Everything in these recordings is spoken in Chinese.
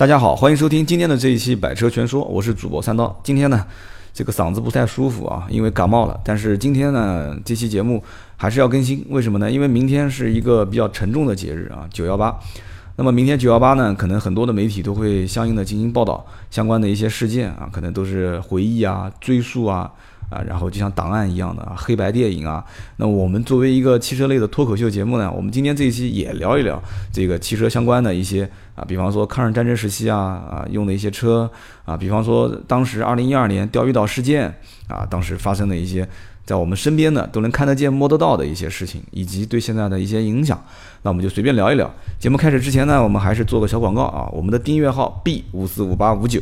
大家好，欢迎收听今天的这一期《百车全说》，我是主播三刀。今天呢，这个嗓子不太舒服啊，因为感冒了。但是今天呢，这期节目还是要更新，为什么呢？因为明天是一个比较沉重的节日啊，九幺八。那么明天九幺八呢，可能很多的媒体都会相应的进行报道，相关的一些事件啊，可能都是回忆啊、追溯啊。啊，然后就像档案一样的，黑白电影啊。那我们作为一个汽车类的脱口秀节目呢，我们今天这一期也聊一聊这个汽车相关的一些啊，比方说抗日战争时期啊啊用的一些车啊，比方说当时二零一二年钓鱼岛事件啊，当时发生的一些在我们身边的都能看得见摸得到的一些事情，以及对现在的一些影响。那我们就随便聊一聊。节目开始之前呢，我们还是做个小广告啊，我们的订阅号 B 五四五八五九。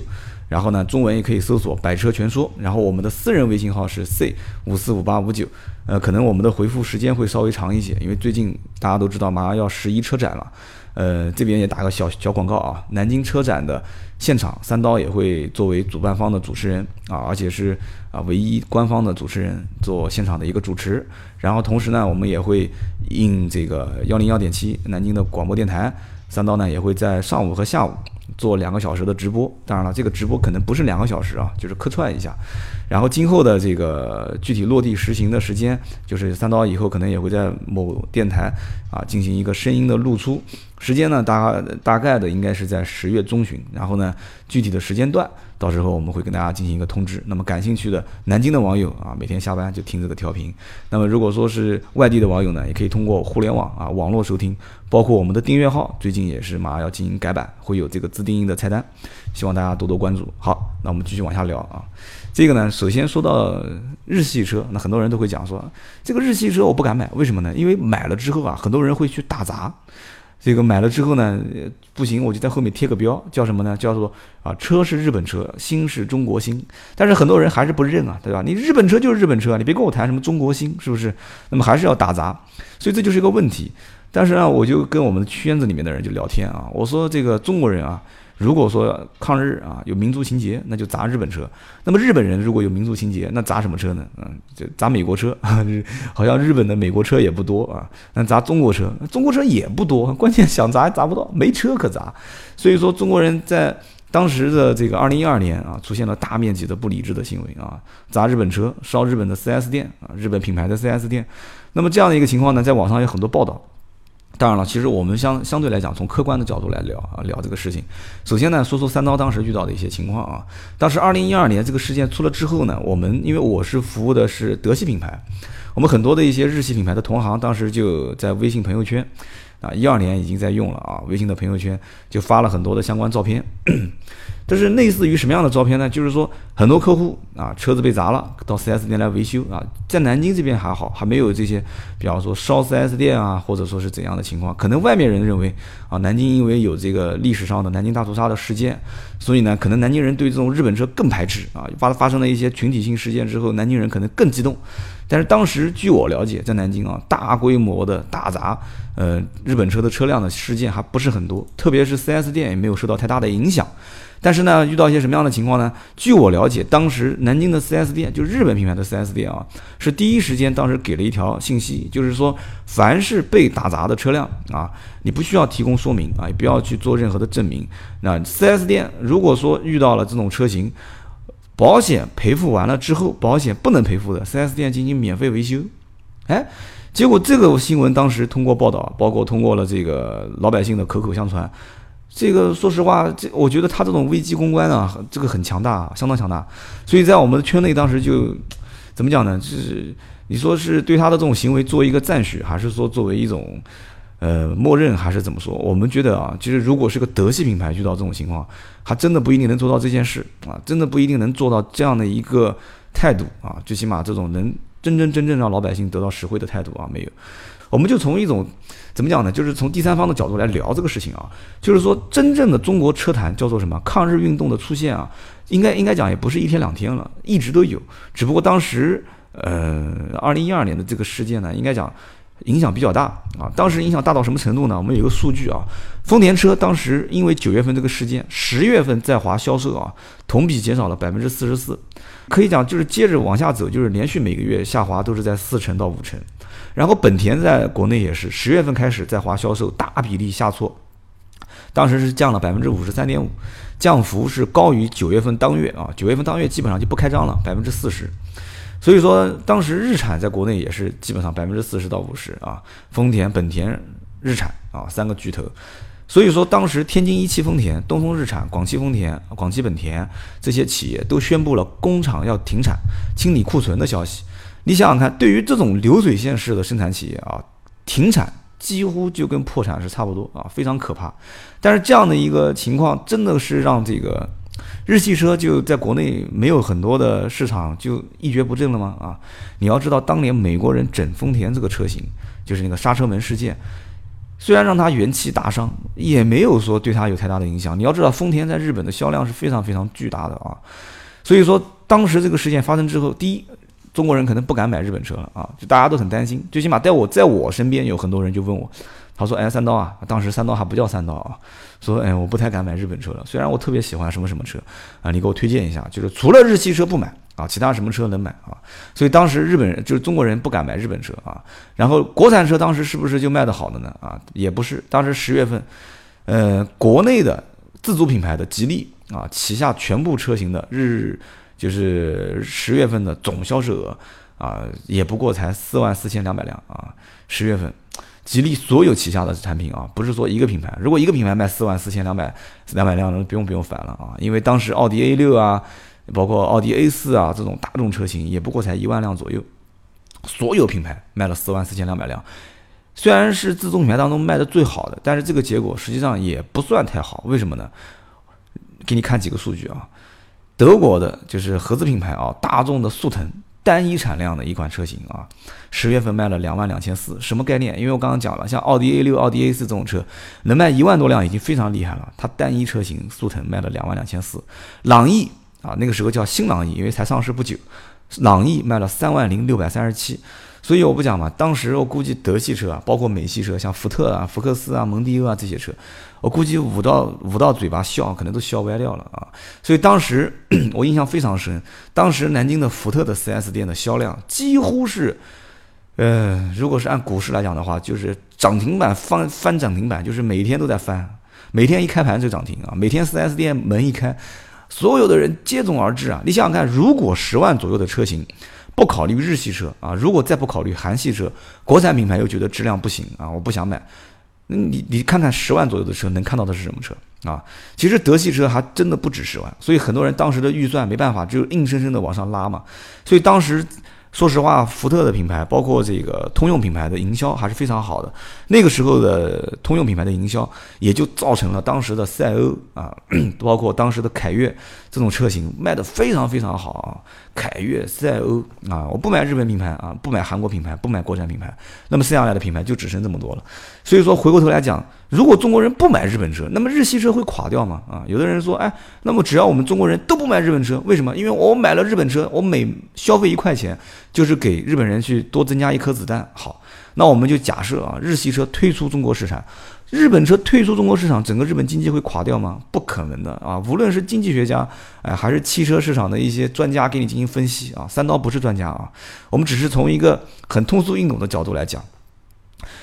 然后呢，中文也可以搜索“百车全说”。然后我们的私人微信号是 C 五四五八五九。呃，可能我们的回复时间会稍微长一些，因为最近大家都知道马上要十一车展了。呃，这边也打个小小广告啊，南京车展的现场，三刀也会作为主办方的主持人啊，而且是啊唯一官方的主持人做现场的一个主持。然后同时呢，我们也会应这个幺零幺点七南京的广播电台，三刀呢也会在上午和下午。做两个小时的直播，当然了，这个直播可能不是两个小时啊，就是客串一下。然后今后的这个具体落地实行的时间，就是三刀以后可能也会在某电台啊进行一个声音的露出。时间呢，大大概的应该是在十月中旬。然后呢，具体的时间段，到时候我们会跟大家进行一个通知。那么感兴趣的南京的网友啊，每天下班就听这个调频。那么如果说是外地的网友呢，也可以通过互联网啊网络收听，包括我们的订阅号，最近也是马上要进行改版，会有这个自定义的菜单，希望大家多多关注。好，那我们继续往下聊啊。这个呢，首先说到日系车，那很多人都会讲说，这个日系车我不敢买，为什么呢？因为买了之后啊，很多人会去打砸。这个买了之后呢，不行，我就在后面贴个标，叫什么呢？叫做啊，车是日本车，心是中国心。但是很多人还是不认啊，对吧？你日本车就是日本车，你别跟我谈什么中国心，是不是？那么还是要打杂，所以这就是一个问题。但是呢，我就跟我们圈子里面的人就聊天啊，我说这个中国人啊。如果说抗日啊有民族情节，那就砸日本车；那么日本人如果有民族情节，那砸什么车呢？嗯，就砸美国车。好像日本的美国车也不多啊，那砸中国车，中国车也不多。关键想砸砸不到，没车可砸。所以说中国人在当时的这个二零一二年啊，出现了大面积的不理智的行为啊，砸日本车，烧日本的 4S 店啊，日本品牌的 4S 店。那么这样的一个情况呢，在网上有很多报道。当然了，其实我们相相对来讲，从客观的角度来聊啊，聊这个事情。首先呢，说说三刀当时遇到的一些情况啊。当时二零一二年这个事件出了之后呢，我们因为我是服务的是德系品牌，我们很多的一些日系品牌的同行当时就在微信朋友圈，啊，一二年已经在用了啊，微信的朋友圈就发了很多的相关照片。就是类似于什么样的照片呢？就是说，很多客户啊，车子被砸了，到 4S 店来维修啊。在南京这边还好，还没有这些，比方说烧 4S 店啊，或者说是怎样的情况。可能外面人认为啊，南京因为有这个历史上的南京大屠杀的事件，所以呢，可能南京人对这种日本车更排斥啊。发发生了一些群体性事件之后，南京人可能更激动。但是当时据我了解，在南京啊，大规模的大砸呃日本车的车辆的事件还不是很多，特别是 4S 店也没有受到太大的影响。但是呢，遇到一些什么样的情况呢？据我了解，当时南京的 4S 店，就日本品牌的 4S 店啊，是第一时间当时给了一条信息，就是说，凡是被打砸的车辆啊，你不需要提供说明啊，也不要去做任何的证明。那 4S 店如果说遇到了这种车型，保险赔付完了之后，保险不能赔付的，4S 店进行免费维修。哎，结果这个新闻当时通过报道，包括通过了这个老百姓的口口相传。这个说实话，这我觉得他这种危机公关啊，这个很强大，相当强大。所以在我们圈内，当时就怎么讲呢？就是你说是对他的这种行为做一个赞许，还是说作为一种呃默认，还是怎么说？我们觉得啊，其实如果是个德系品牌遇到这种情况，还真的不一定能做到这件事啊，真的不一定能做到这样的一个态度啊。最起码这种能真真正正让老百姓得到实惠的态度啊，没有。我们就从一种怎么讲呢？就是从第三方的角度来聊这个事情啊。就是说，真正的中国车坛叫做什么？抗日运动的出现啊，应该应该讲也不是一天两天了，一直都有。只不过当时，呃，二零一二年的这个事件呢，应该讲影响比较大啊。当时影响大到什么程度呢？我们有个数据啊，丰田车当时因为九月份这个事件，十月份在华销售啊，同比减少了百分之四十四，可以讲就是接着往下走，就是连续每个月下滑都是在四成到五成。然后本田在国内也是十月份开始在华销售大比例下挫，当时是降了百分之五十三点五，降幅是高于九月份当月啊，九月份当月基本上就不开张了，百分之四十。所以说，当时日产在国内也是基本上百分之四十到五十啊，丰田、本田、日产啊三个巨头。所以说，当时天津一汽丰田、东风日产、广汽丰田、广汽本田这些企业都宣布了工厂要停产、清理库存的消息。你想想看，对于这种流水线式的生产企业啊，停产几乎就跟破产是差不多啊，非常可怕。但是这样的一个情况，真的是让这个日系车就在国内没有很多的市场就一蹶不振了吗？啊，你要知道，当年美国人整丰田这个车型，就是那个刹车门事件。虽然让他元气大伤，也没有说对他有太大的影响。你要知道，丰田在日本的销量是非常非常巨大的啊。所以说，当时这个事件发生之后，第一，中国人可能不敢买日本车了啊，就大家都很担心。最起码在我在我身边有很多人就问我，他说：“哎，三刀啊，当时三刀还不叫三刀啊，说哎，我不太敢买日本车了。虽然我特别喜欢什么什么车啊，你给我推荐一下，就是除了日系车不买。”啊，其他什么车能买啊？所以当时日本人就是中国人不敢买日本车啊。然后国产车当时是不是就卖得好的呢？啊，也不是。当时十月份，呃，国内的自主品牌的吉利啊，旗下全部车型的日就是十月份的总销售额啊，也不过才四万四千两百辆啊。十月份，吉利所有旗下的产品啊，不是说一个品牌，如果一个品牌卖四万四千两百两百辆，那不用不用烦了啊，因为当时奥迪 A 六啊。包括奥迪 A 四啊这种大众车型，也不过才一万辆左右，所有品牌卖了四万四千两百辆，虽然是自主品牌当中卖的最好的，但是这个结果实际上也不算太好。为什么呢？给你看几个数据啊，德国的就是合资品牌啊，大众的速腾单一产量的一款车型啊，十月份卖了两万两千四，什么概念？因为我刚刚讲了，像奥迪 A 六、奥迪 A 四这种车能卖一万多辆已经非常厉害了，它单一车型速腾卖了两万两千四，朗逸。啊，那个时候叫新朗逸，因为才上市不久，朗逸卖了三万零六百三十七，所以我不讲嘛，当时我估计德系车啊，包括美系车，像福特啊、福克斯啊、蒙迪欧啊这些车，我估计捂到捂到嘴巴笑，可能都笑歪掉了啊。所以当时 我印象非常深，当时南京的福特的 4S 店的销量几乎是，呃，如果是按股市来讲的话，就是涨停板翻翻涨停板，就是每天都在翻，每天一开盘就涨停啊，每天 4S 店门一开。所有的人接踵而至啊！你想想看，如果十万左右的车型，不考虑日系车啊，如果再不考虑韩系车，国产品牌又觉得质量不行啊，我不想买。那你你看看十万左右的车能看到的是什么车啊？其实德系车还真的不止十万，所以很多人当时的预算没办法，就硬生生的往上拉嘛。所以当时。说实话，福特的品牌，包括这个通用品牌的营销还是非常好的。那个时候的通用品牌的营销，也就造成了当时的赛欧啊，包括当时的凯越这种车型卖的非常非常好啊。凯越、赛欧啊，我不买日本品牌啊，不买韩国品牌，不买国产品牌，那么剩下来的品牌就只剩这么多了。所以说，回过头来讲，如果中国人不买日本车，那么日系车会垮掉吗？啊，有的人说，哎，那么只要我们中国人都不买日本车，为什么？因为我买了日本车，我每消费一块钱，就是给日本人去多增加一颗子弹。好，那我们就假设啊，日系车退出中国市场。日本车退出中国市场，整个日本经济会垮掉吗？不可能的啊！无论是经济学家，哎，还是汽车市场的一些专家给你进行分析啊。三刀不是专家啊，我们只是从一个很通俗易懂的角度来讲。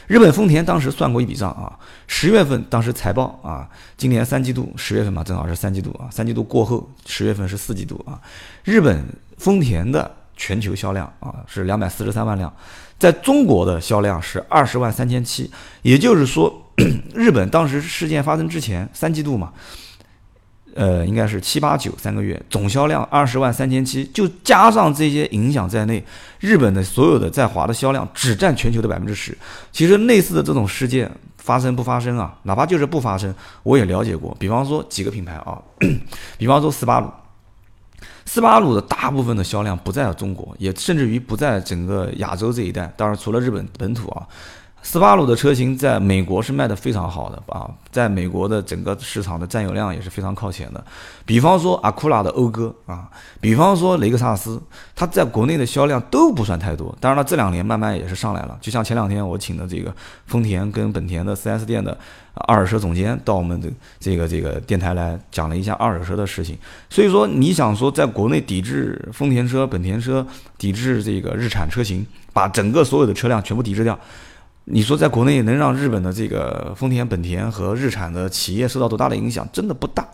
日本丰田当时算过一笔账啊，十月份当时财报啊，今年三季度十月份嘛，正好是三季度啊，三季度过后十月份是四季度啊。日本丰田的全球销量啊是两百四十三万辆，在中国的销量是二十万三千七，也就是说。日本当时事件发生之前三季度嘛，呃，应该是七八九三个月，总销量二十万三千七，就加上这些影响在内，日本的所有的在华的销量只占全球的百分之十。其实类似的这种事件发生不发生啊？哪怕就是不发生，我也了解过。比方说几个品牌啊，比方说斯巴鲁，斯巴鲁的大部分的销量不在中国，也甚至于不在整个亚洲这一带。当然，除了日本本土啊。斯巴鲁的车型在美国是卖的非常好的啊，在美国的整个市场的占有量也是非常靠前的。比方说阿库拉的讴歌啊，比方说雷克萨斯，它在国内的销量都不算太多。当然了，这两年慢慢也是上来了。就像前两天我请的这个丰田跟本田的 4S 店的二手车总监到我们的这个这个电台来讲了一下二手车的事情。所以说，你想说在国内抵制丰田车、本田车，抵制这个日产车型，把整个所有的车辆全部抵制掉？你说在国内能让日本的这个丰田、本田和日产的企业受到多大的影响？真的不大。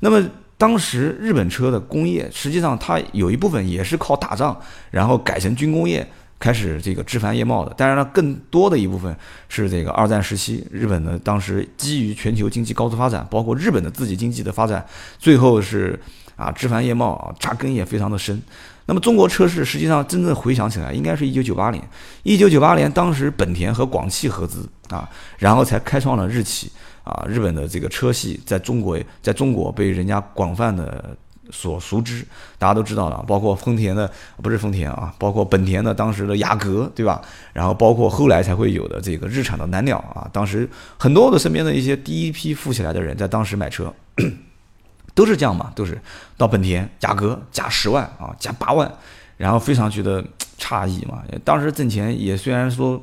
那么当时日本车的工业，实际上它有一部分也是靠打仗，然后改成军工业，开始这个枝繁叶茂的。当然了，更多的一部分是这个二战时期日本的当时基于全球经济高速发展，包括日本的自己经济的发展，最后是啊枝繁叶茂啊，扎根也非常的深。那么中国车市实际上真正回想起来，应该是一九九八年。一九九八年，当时本田和广汽合资啊，然后才开创了日企啊，日本的这个车系在中国在中国被人家广泛的所熟知。大家都知道了，包括丰田的不是丰田啊，包括本田的当时的雅阁，对吧？然后包括后来才会有的这个日产的蓝鸟啊，当时很多的身边的一些第一批富起来的人，在当时买车。都是这样嘛，都是到本田雅阁加十万啊，加八万，然后非常觉得诧异嘛。当时挣钱也虽然说，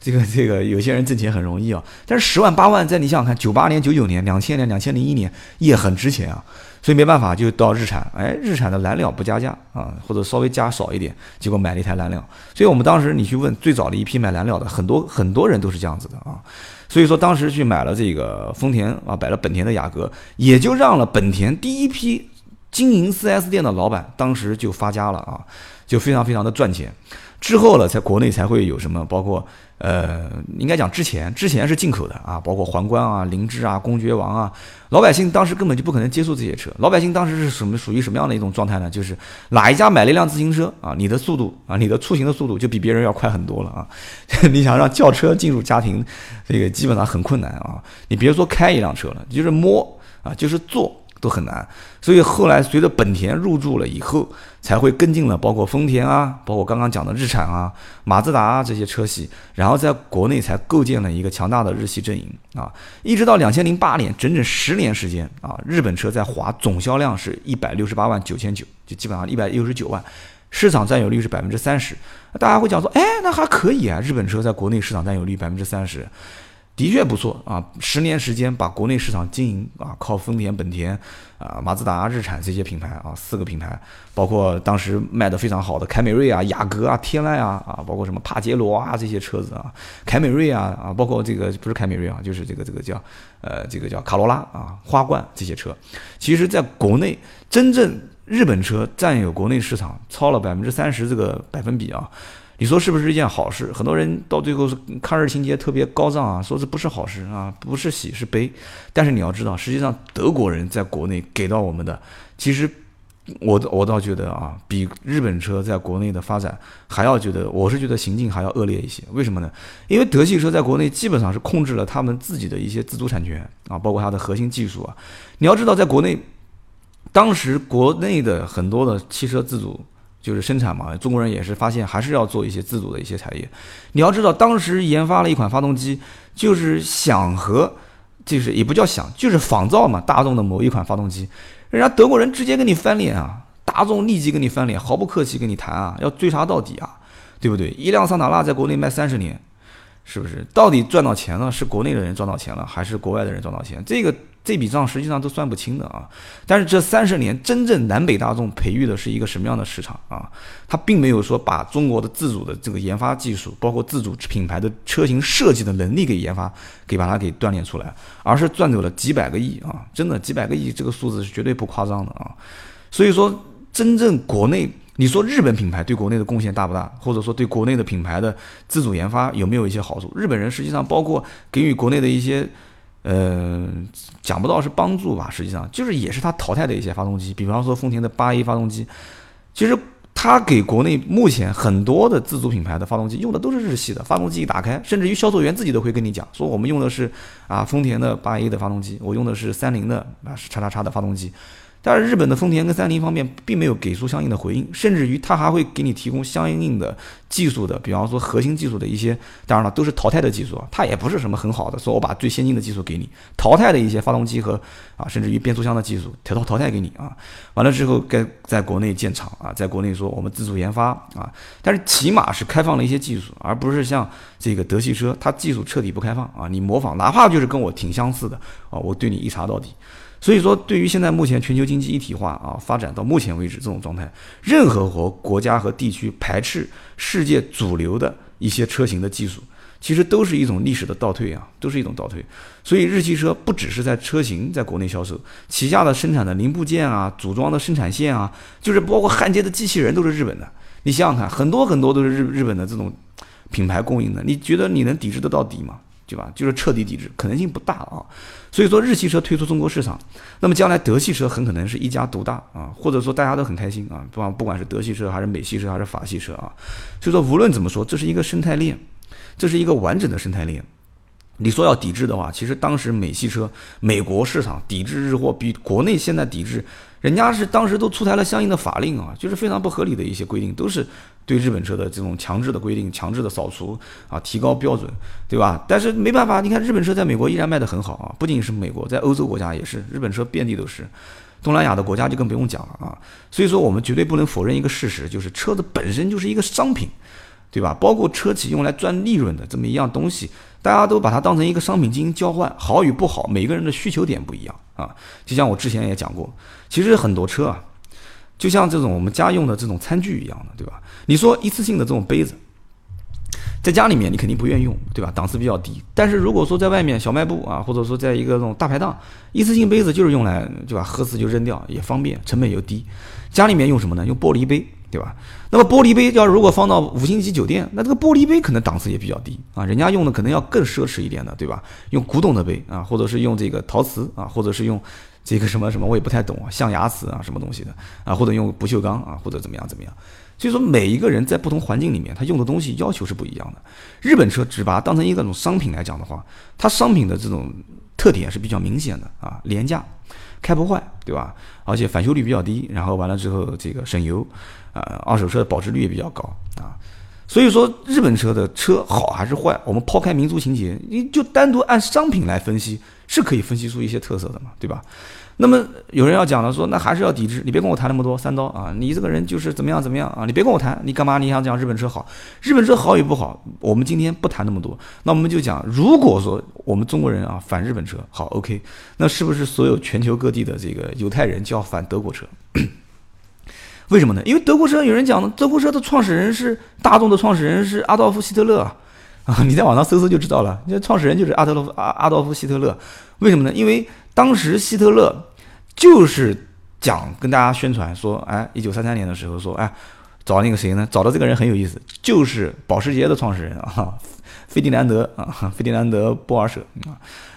这个这个有些人挣钱很容易啊，但是十万八万在你想想看，九八年、九九年、两千年、两千零一年也很值钱啊。所以没办法，就到日产，哎，日产的蓝鸟不加价啊，或者稍微加少一点，结果买了一台蓝鸟。所以我们当时你去问最早的一批买蓝鸟的，很多很多人都是这样子的啊。所以说当时去买了这个丰田啊，买了本田的雅阁，也就让了本田第一批经营 4S 店的老板当时就发家了啊，就非常非常的赚钱。之后了，在国内才会有什么，包括。呃，应该讲之前，之前是进口的啊，包括皇冠啊、凌志啊、公爵王啊，老百姓当时根本就不可能接触这些车。老百姓当时是什么属于什么样的一种状态呢？就是哪一家买了一辆自行车啊，你的速度啊，你的出行的速度就比别人要快很多了啊。你想让轿车进入家庭，这个基本上很困难啊。你别说开一辆车了，就是摸啊，就是坐。都很难，所以后来随着本田入驻了以后，才会跟进了，包括丰田啊，包括刚刚讲的日产啊、马自达啊这些车系，然后在国内才构建了一个强大的日系阵营啊。一直到两千零八年，整整十年时间啊，日本车在华总销量是一百六十八万九千九，就基本上一百六十九万，市场占有率是百分之三十。大家会讲说，哎，那还可以啊，日本车在国内市场占有率百分之三十。的确不错啊！十年时间把国内市场经营啊，靠丰田、本田啊、马自达、日产这些品牌啊，四个品牌，包括当时卖的非常好的凯美瑞啊、雅阁啊、天籁啊啊，包括什么帕杰罗啊这些车子啊，凯美瑞啊啊，包括这个不是凯美瑞啊，就是这个这个叫呃这个叫卡罗拉啊、花冠这些车，其实在国内真正日本车占有国内市场超了百分之三十这个百分比啊。你说是不是一件好事？很多人到最后是抗日情节特别高涨啊，说这不是好事啊，不是喜是悲。但是你要知道，实际上德国人在国内给到我们的，其实我我倒觉得啊，比日本车在国内的发展还要觉得，我是觉得行径还要恶劣一些。为什么呢？因为德系车在国内基本上是控制了他们自己的一些自主产权啊，包括它的核心技术啊。你要知道，在国内，当时国内的很多的汽车自主。就是生产嘛，中国人也是发现还是要做一些自主的一些产业。你要知道，当时研发了一款发动机，就是想和，就是也不叫想，就是仿造嘛，大众的某一款发动机，人家德国人直接跟你翻脸啊，大众立即跟你翻脸，毫不客气跟你谈啊，要追查到底啊，对不对？一辆桑塔纳在国内卖三十年，是不是？到底赚到钱了，是国内的人赚到钱了，还是国外的人赚到钱？这个。这笔账实际上都算不清的啊，但是这三十年真正南北大众培育的是一个什么样的市场啊？它并没有说把中国的自主的这个研发技术，包括自主品牌的车型设计的能力给研发，给把它给锻炼出来，而是赚走了几百个亿啊！真的几百个亿这个数字是绝对不夸张的啊！所以说，真正国内你说日本品牌对国内的贡献大不大？或者说对国内的品牌的自主研发有没有一些好处？日本人实际上包括给予国内的一些。呃，讲不到是帮助吧，实际上就是也是它淘汰的一些发动机，比方说丰田的八 A 发动机，其实它给国内目前很多的自主品牌的发动机用的都是日系的，发动机一打开，甚至于销售员自己都会跟你讲，说我们用的是啊丰田的八 A 的发动机，我用的是三菱的啊是叉叉叉的发动机。但是日本的丰田跟三菱方面并没有给出相应的回应，甚至于他还会给你提供相应的技术的，比方说核心技术的一些，当然了都是淘汰的技术啊，它也不是什么很好的，说我把最先进的技术给你，淘汰的一些发动机和啊甚至于变速箱的技术淘淘汰给你啊，完了之后该在国内建厂啊，在国内说我们自主研发啊，但是起码是开放了一些技术，而不是像这个德系车，它技术彻底不开放啊，你模仿哪怕就是跟我挺相似的啊，我对你一查到底。所以说，对于现在目前全球经济一体化啊发展到目前为止这种状态，任何国国家和地区排斥世界主流的一些车型的技术，其实都是一种历史的倒退啊，都是一种倒退。所以日系车不只是在车型在国内销售，旗下的生产的零部件啊、组装的生产线啊，就是包括焊接的机器人都是日本的。你想想看，很多很多都是日日本的这种品牌供应的，你觉得你能抵制得到底吗？对吧？就是彻底抵制，可能性不大啊。所以说日系车退出中国市场，那么将来德系车很可能是一家独大啊，或者说大家都很开心啊，不管不管是德系车还是美系车还是法系车啊。所以说无论怎么说，这是一个生态链，这是一个完整的生态链。你说要抵制的话，其实当时美系车美国市场抵制日货比国内现在抵制。人家是当时都出台了相应的法令啊，就是非常不合理的一些规定，都是对日本车的这种强制的规定、强制的扫除啊，提高标准，对吧？但是没办法，你看日本车在美国依然卖得很好啊，不仅是美国，在欧洲国家也是，日本车遍地都是，东南亚的国家就更不用讲了啊。所以说，我们绝对不能否认一个事实，就是车子本身就是一个商品，对吧？包括车企用来赚利润的这么一样东西。大家都把它当成一个商品进行交换，好与不好，每个人的需求点不一样啊。就像我之前也讲过，其实很多车啊，就像这种我们家用的这种餐具一样的，对吧？你说一次性的这种杯子，在家里面你肯定不愿意用，对吧？档次比较低。但是如果说在外面小卖部啊，或者说在一个这种大排档，一次性杯子就是用来对吧？喝死就扔掉，也方便，成本又低。家里面用什么呢？用玻璃杯。对吧？那么玻璃杯要如果放到五星级酒店，那这个玻璃杯可能档次也比较低啊，人家用的可能要更奢侈一点的，对吧？用古董的杯啊，或者是用这个陶瓷啊，或者是用这个什么什么，我也不太懂啊，象牙瓷啊，什么东西的啊，或者用不锈钢啊，或者怎么样怎么样。所以说，每一个人在不同环境里面，他用的东西要求是不一样的。日本车只把它当成一个种商品来讲的话，它商品的这种特点是比较明显的啊，廉价。开不坏，对吧？而且返修率比较低，然后完了之后这个省油，啊，二手车的保值率也比较高啊。所以说日本车的车好还是坏，我们抛开民族情节，你就单独按商品来分析，是可以分析出一些特色的嘛，对吧？那么有人要讲了，说那还是要抵制，你别跟我谈那么多三刀啊！你这个人就是怎么样怎么样啊！你别跟我谈，你干嘛？你想讲日本车好？日本车好与不好，我们今天不谈那么多。那我们就讲，如果说我们中国人啊反日本车好，OK，那是不是所有全球各地的这个犹太人就要反德国车？为什么呢？因为德国车有人讲呢，德国车的创始人是大众的创始人是阿道夫希特勒啊！啊，你在网上搜搜就知道了，这创始人就是阿德洛夫阿阿道夫希特勒。为什么呢？因为当时希特勒就是讲跟大家宣传说，哎，一九三三年的时候说，哎，找那个谁呢？找的这个人很有意思，就是保时捷的创始人啊，费迪南德啊，费迪南德波尔舍啊，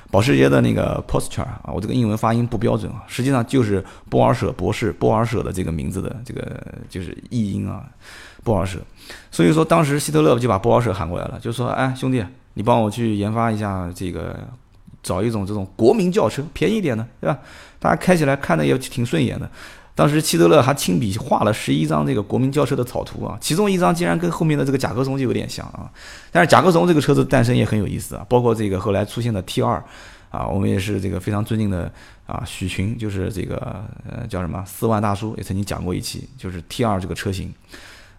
保时捷的那个 Porsche 啊，我这个英文发音不标准啊，实际上就是波尔舍博士，波尔舍的这个名字的这个就是译音啊，波尔舍。所以说当时希特勒就把波尔舍喊过来了，就说，哎，兄弟，你帮我去研发一下这个。找一种这种国民轿车，便宜点的，对吧？大家开起来看的也挺顺眼的。当时希特勒还亲笔画了十一张这个国民轿车的草图啊，其中一张竟然跟后面的这个甲壳虫就有点像啊。但是甲壳虫这个车子诞生也很有意思啊，包括这个后来出现的 T 二啊，我们也是这个非常尊敬的啊，许群就是这个呃叫什么四万大叔也曾经讲过一期，就是 T 二这个车型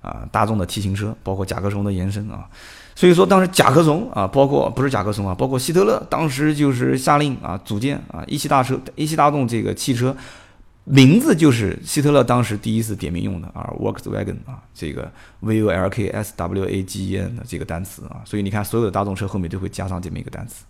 啊，大众的 T 型车，包括甲壳虫的延伸啊。所以说，当时甲壳虫啊，包括不是甲壳虫啊，包括希特勒当时就是下令啊，组建啊一汽大车、一汽大众这个汽车，名字就是希特勒当时第一次点名用的啊，Volkswagen 啊，这个 V O L K S W A G E N 的这个单词啊，所以你看，所有的大众车后面都会加上这么一个单词。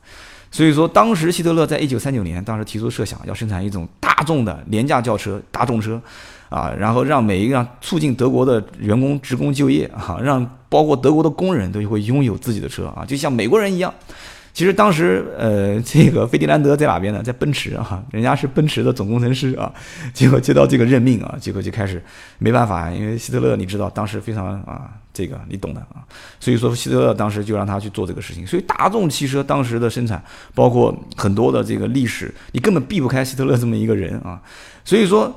所以说，当时希特勒在一九三九年，当时提出设想，要生产一种大众的廉价轿车、大众车。啊，然后让每一个让促进德国的员工职工就业啊，让包括德国的工人都会拥有自己的车啊，就像美国人一样。其实当时呃，这个费迪南德在哪边呢？在奔驰啊，人家是奔驰的总工程师啊。结果接到这个任命啊，结果就开始没办法，因为希特勒你知道当时非常啊，这个你懂的啊。所以说希特勒当时就让他去做这个事情。所以大众汽车当时的生产，包括很多的这个历史，你根本避不开希特勒这么一个人啊。所以说。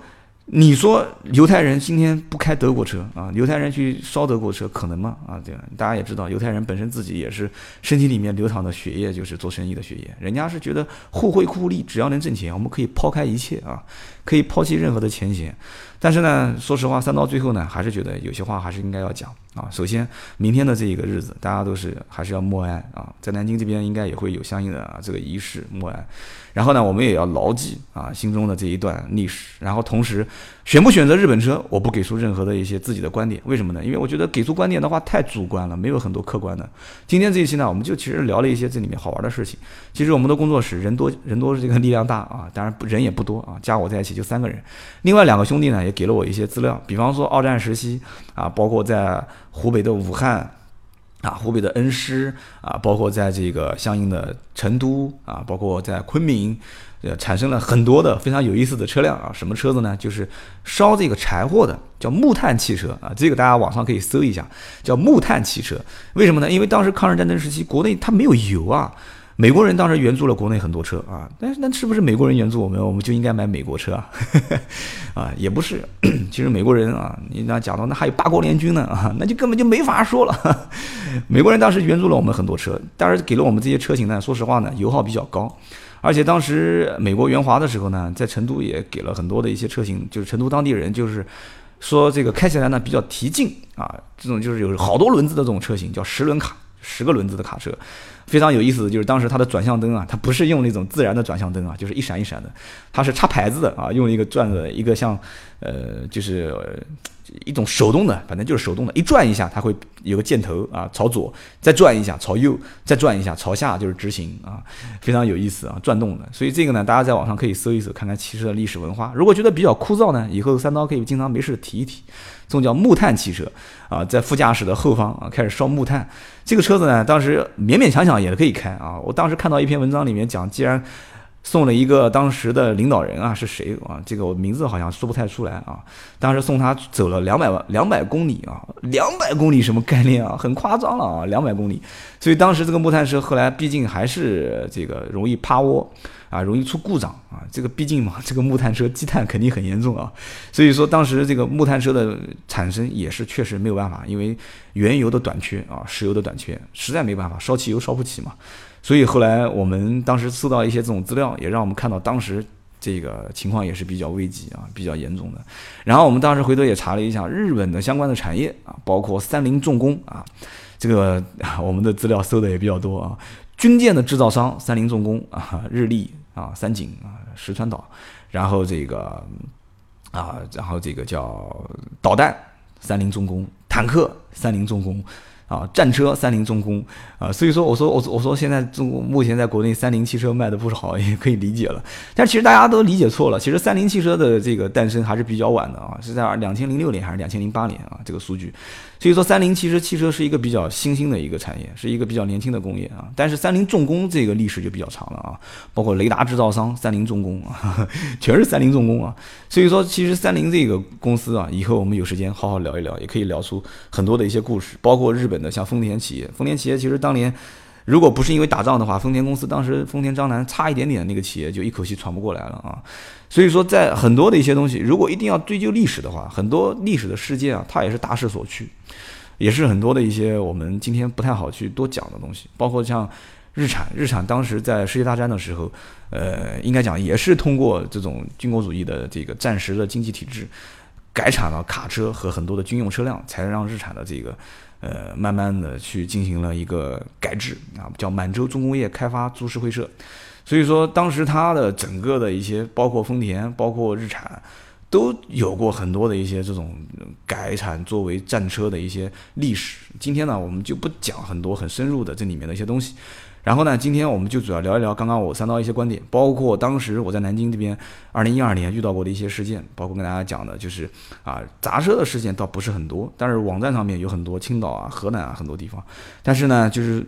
你说犹太人今天不开德国车啊？犹太人去烧德国车可能吗？啊，对，大家也知道，犹太人本身自己也是身体里面流淌的血液，就是做生意的血液。人家是觉得互惠互利，只要能挣钱，我们可以抛开一切啊，可以抛弃任何的前嫌。但是呢，说实话，三到最后呢，还是觉得有些话还是应该要讲啊。首先，明天的这一个日子，大家都是还是要默哀啊，在南京这边应该也会有相应的这个仪式默哀。然后呢，我们也要牢记啊心中的这一段历史。然后同时，选不选择日本车，我不给出任何的一些自己的观点。为什么呢？因为我觉得给出观点的话太主观了，没有很多客观的。今天这一期呢，我们就其实聊了一些这里面好玩的事情。其实我们的工作室人多人多，这个力量大啊，当然人也不多啊，加我在一起就三个人。另外两个兄弟呢，也给了我一些资料，比方说二战时期啊，包括在湖北的武汉。啊，湖北的恩施啊，包括在这个相应的成都啊，包括在昆明，呃，产生了很多的非常有意思的车辆啊。什么车子呢？就是烧这个柴火的，叫木炭汽车啊。这个大家网上可以搜一下，叫木炭汽车。为什么呢？因为当时抗日战争时期，国内它没有油啊。美国人当时援助了国内很多车啊，但是那是不是美国人援助我们，我们就应该买美国车啊？啊，也不是，其实美国人啊，你那讲到那还有八国联军呢啊，那就根本就没法说了。美国人当时援助了我们很多车，但是给了我们这些车型呢，说实话呢，油耗比较高，而且当时美国援华的时候呢，在成都也给了很多的一些车型，就是成都当地人就是说这个开起来呢比较提劲啊，这种就是有好多轮子的这种车型叫十轮卡，十个轮子的卡车。非常有意思的就是当时它的转向灯啊，它不是用那种自然的转向灯啊，就是一闪一闪的，它是插牌子的啊，用一个转的一个像，呃，就是一种手动的，反正就是手动的，一转一下它会有个箭头啊，朝左，再转一下朝右，再转一下朝下就是直行啊，非常有意思啊，转动的。所以这个呢，大家在网上可以搜一搜，看看汽车的历史文化。如果觉得比较枯燥呢，以后三刀可以经常没事提一提。这种叫木炭汽车啊，在副驾驶的后方啊，开始烧木炭。这个车子呢，当时勉勉强强也可以开啊。我当时看到一篇文章里面讲，既然送了一个当时的领导人啊，是谁啊？这个我名字好像说不太出来啊。当时送他走了两百万两百公里啊，两百公里什么概念啊？很夸张了啊，两百公里。所以当时这个木炭车后来毕竟还是这个容易趴窝。啊，容易出故障啊！这个毕竟嘛，这个木炭车积碳肯定很严重啊。所以说，当时这个木炭车的产生也是确实没有办法，因为原油的短缺啊，石油的短缺，实在没办法，烧汽油烧不起嘛。所以后来我们当时搜到一些这种资料，也让我们看到当时这个情况也是比较危急啊，比较严重的。然后我们当时回头也查了一下日本的相关的产业啊，包括三菱重工啊，这个我们的资料搜的也比较多啊。军舰的制造商三菱重工啊，日立。啊，三井啊，石川岛，然后这个啊，然后这个叫导弹，三菱重工，坦克，三菱重工。啊，战车三菱重工啊，所以说我说我说我说现在中国目前在国内三菱汽车卖的不是好，也可以理解了。但其实大家都理解错了，其实三菱汽车的这个诞生还是比较晚的啊，是在两千零六年还是两千零八年啊？这个数据。所以说三菱其实汽车是一个比较新兴的一个产业，是一个比较年轻的工业啊。但是三菱重工这个历史就比较长了啊，包括雷达制造商三菱重工啊，全是三菱重工啊。所以说其实三菱这个公司啊，以后我们有时间好好聊一聊，也可以聊出很多的一些故事，包括日本的。像丰田企业，丰田企业其实当年，如果不是因为打仗的话，丰田公司当时丰田章男差一点点，那个企业就一口气喘不过来了啊。所以说，在很多的一些东西，如果一定要追究历史的话，很多历史的事件啊，它也是大势所趋，也是很多的一些我们今天不太好去多讲的东西。包括像日产，日产当时在世界大战的时候，呃，应该讲也是通过这种军国主义的这个暂时的经济体制，改产了卡车和很多的军用车辆，才让日产的这个。呃，慢慢的去进行了一个改制啊，叫满洲重工业开发株式会社。所以说，当时它的整个的一些，包括丰田，包括日产，都有过很多的一些这种改产作为战车的一些历史。今天呢，我们就不讲很多很深入的这里面的一些东西。然后呢，今天我们就主要聊一聊刚刚我三刀一些观点，包括当时我在南京这边，二零一二年遇到过的一些事件，包括跟大家讲的，就是啊砸车的事件倒不是很多，但是网站上面有很多青岛啊、河南啊很多地方，但是呢，就是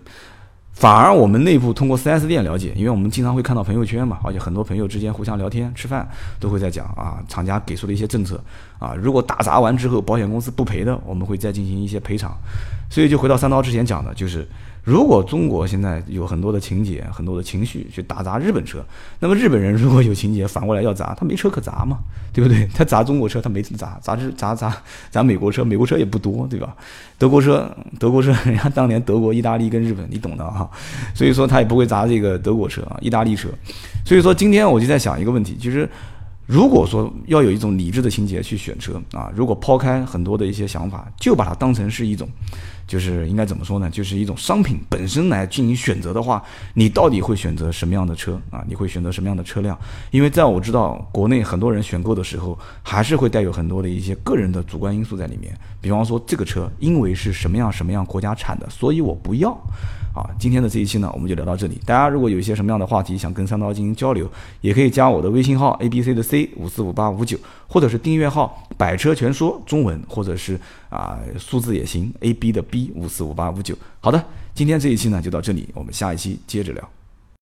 反而我们内部通过 4S 店了解，因为我们经常会看到朋友圈嘛，而且很多朋友之间互相聊天吃饭都会在讲啊，厂家给出的一些政策啊，如果打砸完之后保险公司不赔的，我们会再进行一些赔偿，所以就回到三刀之前讲的，就是。如果中国现在有很多的情节、很多的情绪去打砸日本车，那么日本人如果有情节反过来要砸，他没车可砸嘛，对不对？他砸中国车，他没砸，砸日砸砸砸美国车，美国车也不多，对吧？德国车，德国车，人家当年德国、意大利跟日本，你懂的哈，所以说他也不会砸这个德国车啊，意大利车。所以说今天我就在想一个问题，其实如果说要有一种理智的情节去选车啊，如果抛开很多的一些想法，就把它当成是一种，就是应该怎么说呢？就是一种商品本身来进行选择的话，你到底会选择什么样的车啊？你会选择什么样的车辆？因为在我知道国内很多人选购的时候，还是会带有很多的一些个人的主观因素在里面。比方说这个车因为是什么样什么样国家产的，所以我不要。好，今天的这一期呢，我们就聊到这里。大家如果有一些什么样的话题想跟三刀进行交流，也可以加我的微信号 A B C 的 C 五四五八五九，或者是订阅号“百车全说”中文，或者是啊数字也行 A B 的 B 五四五八五九。好的，今天这一期呢就到这里，我们下一期接着聊。